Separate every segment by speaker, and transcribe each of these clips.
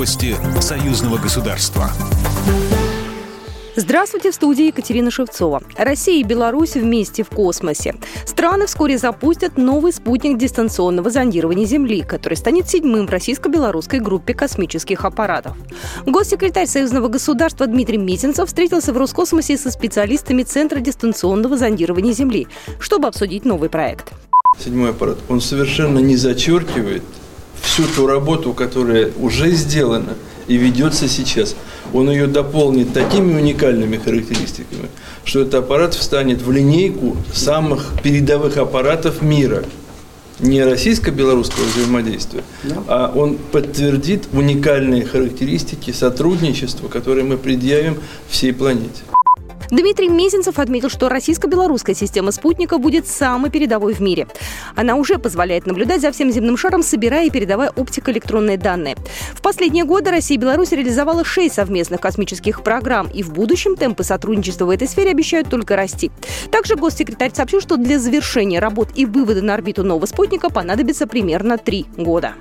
Speaker 1: Новости союзного государства.
Speaker 2: Здравствуйте, в студии Екатерина Шевцова. Россия и Беларусь вместе в космосе. Страны вскоре запустят новый спутник дистанционного зондирования Земли, который станет седьмым в российско-белорусской группе космических аппаратов. Госсекретарь Союзного государства Дмитрий Митинцев встретился в Роскосмосе со специалистами Центра дистанционного зондирования Земли, чтобы обсудить новый проект.
Speaker 3: Седьмой аппарат, он совершенно не зачеркивает всю ту работу, которая уже сделана и ведется сейчас. Он ее дополнит такими уникальными характеристиками, что этот аппарат встанет в линейку самых передовых аппаратов мира. Не российско-белорусского взаимодействия, а он подтвердит уникальные характеристики сотрудничества, которые мы предъявим всей планете.
Speaker 2: Дмитрий Мезенцев отметил, что российско-белорусская система спутника будет самой передовой в мире. Она уже позволяет наблюдать за всем земным шаром, собирая и передавая оптико-электронные данные. В последние годы Россия и Беларусь реализовала шесть совместных космических программ, и в будущем темпы сотрудничества в этой сфере обещают только расти. Также госсекретарь сообщил, что для завершения работ и вывода на орбиту нового спутника понадобится примерно три года.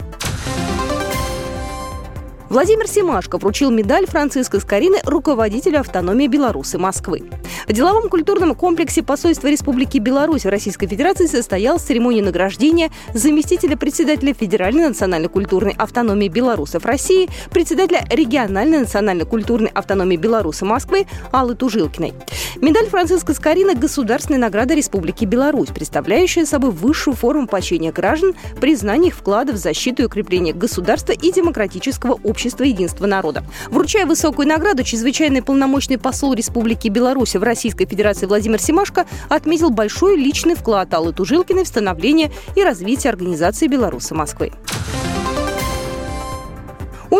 Speaker 2: Владимир Семашко вручил медаль Франциска Скорины руководителю автономии Беларуси Москвы. В деловом культурном комплексе посольства Республики Беларусь в Российской Федерации состоялась церемония награждения заместителя председателя Федеральной национальной культурной автономии белорусов России, председателя региональной национальной культурной автономии Беларуси Москвы Аллы Тужилкиной. Медаль Франциска Скорина – государственная награда Республики Беларусь, представляющая собой высшую форму поощрения граждан, признания их вклада в защиту и укрепление государства и демократического общества общества единства народа. Вручая высокую награду, чрезвычайный полномочный посол Республики Беларусь в Российской Федерации Владимир Семашко отметил большой личный вклад Аллы Тужилкиной в становление и развитие организации «Беларусы Москвы».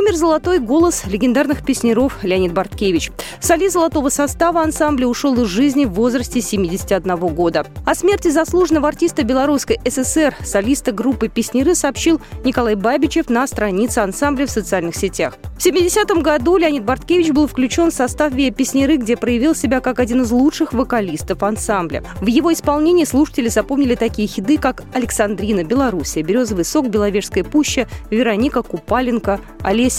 Speaker 2: Умер золотой голос легендарных песнеров Леонид Барткевич. Солист золотого состава ансамбля ушел из жизни в возрасте 71 года. О смерти заслуженного артиста Белорусской ССР, солиста группы «Песнеры» сообщил Николай Бабичев на странице ансамбля в социальных сетях. В 70-м году Леонид Барткевич был включен в состав «Виа Песнеры», где проявил себя как один из лучших вокалистов ансамбля. В его исполнении слушатели запомнили такие хиты, как «Александрина», «Белоруссия», «Березовый сок», «Беловежская пуща», «Вероника Купаленко», «Олег